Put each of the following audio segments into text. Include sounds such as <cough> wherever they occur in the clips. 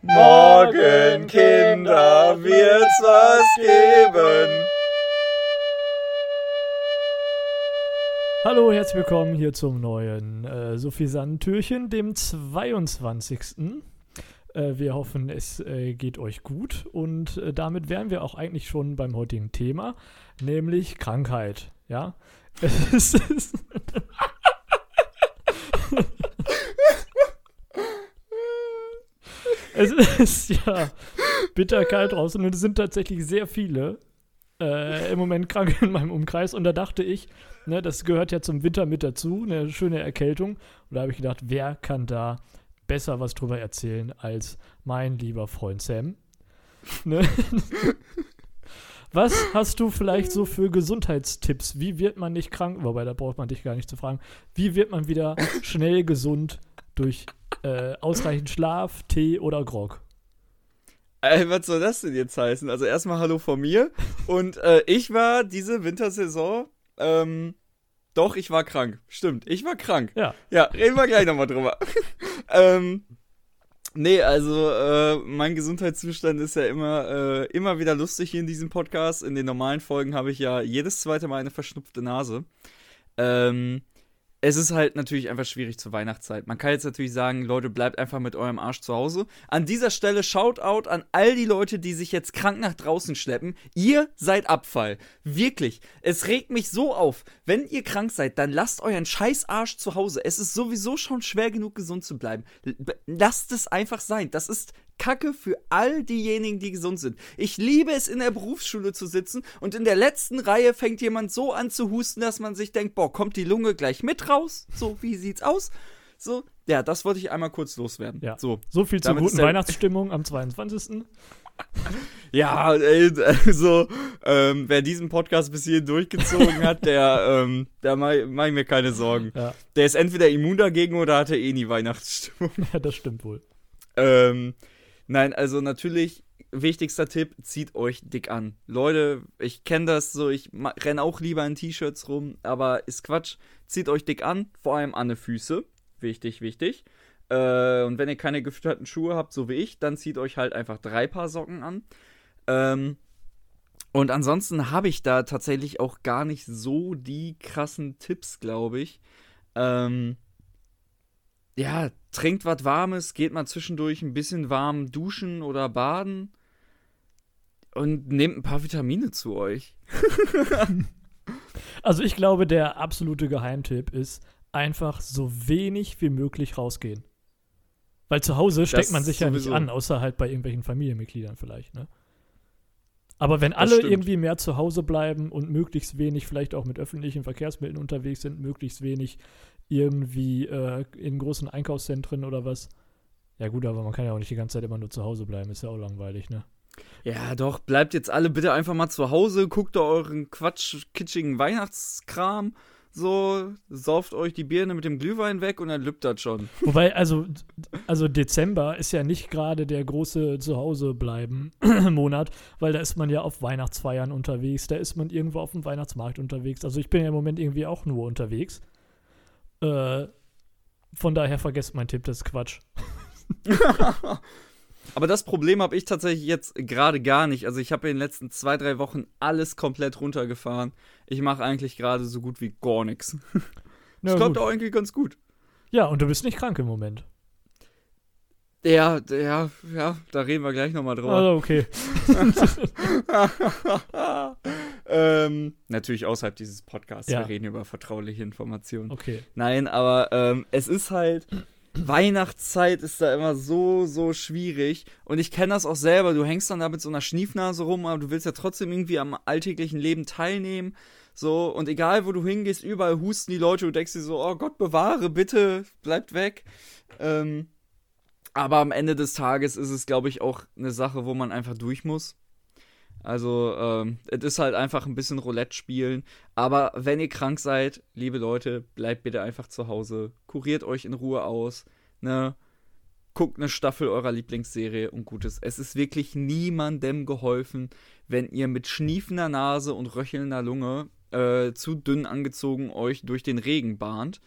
Morgen, Kinder, wird's was geben. Hallo, herzlich willkommen hier zum neuen äh, Sophisan-Türchen, dem 22. Äh, wir hoffen, es äh, geht euch gut und äh, damit wären wir auch eigentlich schon beim heutigen Thema, nämlich Krankheit. Ja, <laughs> es ist. Es ist ja bitterkalt draußen und es sind tatsächlich sehr viele äh, im Moment krank in meinem Umkreis und da dachte ich, ne, das gehört ja zum Winter mit dazu, eine schöne Erkältung. Und da habe ich gedacht, wer kann da besser was drüber erzählen als mein lieber Freund Sam? Ne? Was hast du vielleicht so für Gesundheitstipps? Wie wird man nicht krank? Wobei, da braucht man dich gar nicht zu fragen. Wie wird man wieder schnell gesund durch äh, ausreichend Schlaf, Tee oder Grog? Ey, was soll das denn jetzt heißen? Also erstmal Hallo von mir. Und äh, ich war diese Wintersaison, ähm, doch, ich war krank. Stimmt, ich war krank. Ja. Ja, reden wir gleich nochmal drüber. <laughs> ähm, nee, also äh, mein Gesundheitszustand ist ja immer, äh, immer wieder lustig hier in diesem Podcast. In den normalen Folgen habe ich ja jedes zweite Mal eine verschnupfte Nase. Ähm, es ist halt natürlich einfach schwierig zur Weihnachtszeit. Man kann jetzt natürlich sagen, Leute, bleibt einfach mit eurem Arsch zu Hause. An dieser Stelle Shoutout an all die Leute, die sich jetzt krank nach draußen schleppen. Ihr seid Abfall. Wirklich. Es regt mich so auf. Wenn ihr krank seid, dann lasst euren scheiß Arsch zu Hause. Es ist sowieso schon schwer genug, gesund zu bleiben. Lasst es einfach sein. Das ist Kacke für all diejenigen, die gesund sind. Ich liebe es, in der Berufsschule zu sitzen und in der letzten Reihe fängt jemand so an zu husten, dass man sich denkt, boah, kommt die Lunge gleich mit raus? So, wie sieht's aus? So, ja, das wollte ich einmal kurz loswerden. Ja. So, So viel zur guten Weihnachtsstimmung am 22. <laughs> Ja, ey, also, ähm, wer diesen Podcast bis hierhin durchgezogen hat, der, <laughs> ähm, da mache mach ich mir keine Sorgen. Ja. Der ist entweder immun dagegen oder hatte eh nie Weihnachtsstimmung. <laughs> ja, das stimmt wohl. Ähm, nein, also natürlich, wichtigster Tipp, zieht euch dick an. Leute, ich kenne das so, ich renne auch lieber in T-Shirts rum, aber ist Quatsch. Zieht euch dick an, vor allem an die Füße. Wichtig, wichtig. Äh, und wenn ihr keine gefütterten Schuhe habt, so wie ich, dann zieht euch halt einfach drei Paar Socken an. Ähm, und ansonsten habe ich da tatsächlich auch gar nicht so die krassen Tipps, glaube ich. Ähm, ja, trinkt was Warmes, geht mal zwischendurch ein bisschen warm duschen oder baden und nehmt ein paar Vitamine zu euch. <laughs> also ich glaube, der absolute Geheimtipp ist einfach so wenig wie möglich rausgehen. Weil zu Hause steckt Das man sich ja nicht an, außer halt bei irgendwelchen Familienmitgliedern vielleicht, ne? Aber wenn alle irgendwie mehr zu Hause bleiben und möglichst wenig vielleicht auch mit öffentlichen Verkehrsmitteln unterwegs sind, möglichst wenig irgendwie äh, in großen Einkaufszentren oder was. Ja gut, aber man kann ja auch nicht die ganze Zeit immer nur zu Hause bleiben, ist ja auch langweilig, ne? Ja, doch, bleibt jetzt alle bitte einfach mal zu Hause, guckt da euren Quatsch, kitschigen Weihnachtskram, so, sauft euch die Birne mit dem Glühwein weg und dann lübt das schon. <laughs> Wobei, also, also Dezember ist ja nicht gerade der große Zuhausebleiben <clears throat> Monat, weil da ist man ja auf Weihnachtsfeiern unterwegs, da ist man irgendwo auf dem Weihnachtsmarkt unterwegs. Also ich bin ja im Moment irgendwie auch nur unterwegs. Äh, von daher vergesst mein Tipp, das ist Quatsch. <laughs> <laughs> Aber das Problem habe ich tatsächlich jetzt gerade gar nicht. Also ich habe in den letzten zwei, drei Wochen alles komplett runtergefahren. Ich mache eigentlich gerade so gut wie gar nichts. <laughs> Das klappt gut. auch irgendwie ganz gut. Ja, und du bist nicht krank im Moment. Ja, ja, ja, da reden wir gleich nochmal drüber. Also okay. <laughs> ähm, natürlich außerhalb dieses Podcasts. Ja. Wir reden über vertrauliche Informationen. Okay. Nein, aber ähm, es ist halt. Weihnachtszeit ist da immer so, so schwierig. Und ich kenne das auch selber. Du hängst dann da mit so einer Schniefnase rum, aber du willst ja trotzdem irgendwie am alltäglichen Leben teilnehmen. So, und egal wo du hingehst, überall husten die Leute. Du denkst dir so, oh Gott bewahre, bitte, bleibt weg. Ähm, aber am Ende des Tages ist es, glaube ich, auch eine Sache, wo man einfach durch muss. Also, ähm, es ist halt einfach ein bisschen Roulette spielen. Aber wenn ihr krank seid, liebe Leute, bleibt bitte einfach zu Hause. Kuriert euch in Ruhe aus. Ne? Guckt eine Staffel eurer Lieblingsserie und Gutes. Es ist wirklich niemandem geholfen, wenn ihr mit schniefender Nase und röchelnder Lunge äh, zu dünn angezogen euch durch den Regen bahnt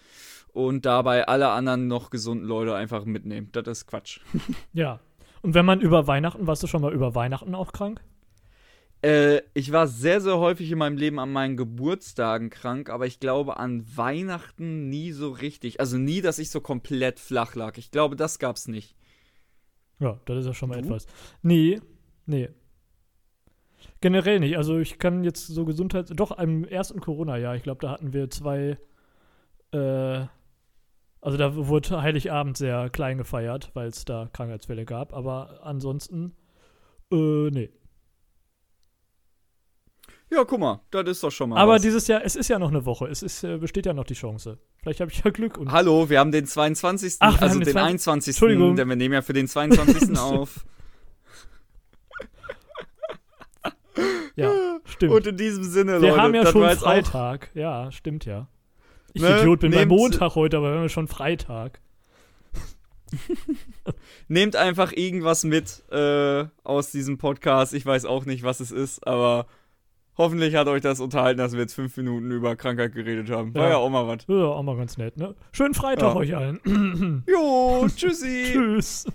und dabei alle anderen noch gesunden Leute einfach mitnehmt. Das ist Quatsch. <laughs> Ja. Und wenn man über Weihnachten, warst du schon mal über Weihnachten auch krank? Äh, ich war sehr, sehr häufig in meinem Leben an meinen Geburtstagen krank, aber ich glaube an Weihnachten nie so richtig. Also nie, dass ich so komplett flach lag. Ich glaube, das gab's nicht. Ja, das ist ja schon mal Du? etwas. Nee, nee. Generell nicht. Also ich kann jetzt so Gesundheit. Doch, im ersten Corona-Jahr, ich glaube, da hatten wir zwei. Äh, also da wurde Heiligabend sehr klein gefeiert, weil es da Krankheitsfälle gab. Aber ansonsten, äh, nee. Ja, guck mal, das ist doch schon mal Aber was. dieses Jahr, es ist ja noch eine Woche. Es ist, äh, besteht ja noch die Chance. Vielleicht habe ich ja Glück. Und Hallo, wir haben den 22. Ach, wir also den, den 20. 21. Entschuldigung. Denn wir nehmen ja für den 22. <laughs> auf. ja, stimmt. Und in diesem Sinne, wir Leute, haben ja schon auch, Freitag. Ja, stimmt ja. Ich Ne, Idiot bin bei nehmt- Montag heute, aber wir haben ja schon Freitag. <laughs> Nehmt einfach irgendwas mit äh, aus diesem Podcast. Ich weiß auch nicht, was es ist, aber hoffentlich hat euch das unterhalten, dass wir jetzt fünf Minuten über Krankheit geredet haben. War Ja. ja, auch mal was. Ja, auch mal ganz nett, ne? Schönen Freitag Ja. euch allen. Jo, tschüssi. <laughs> Tschüss.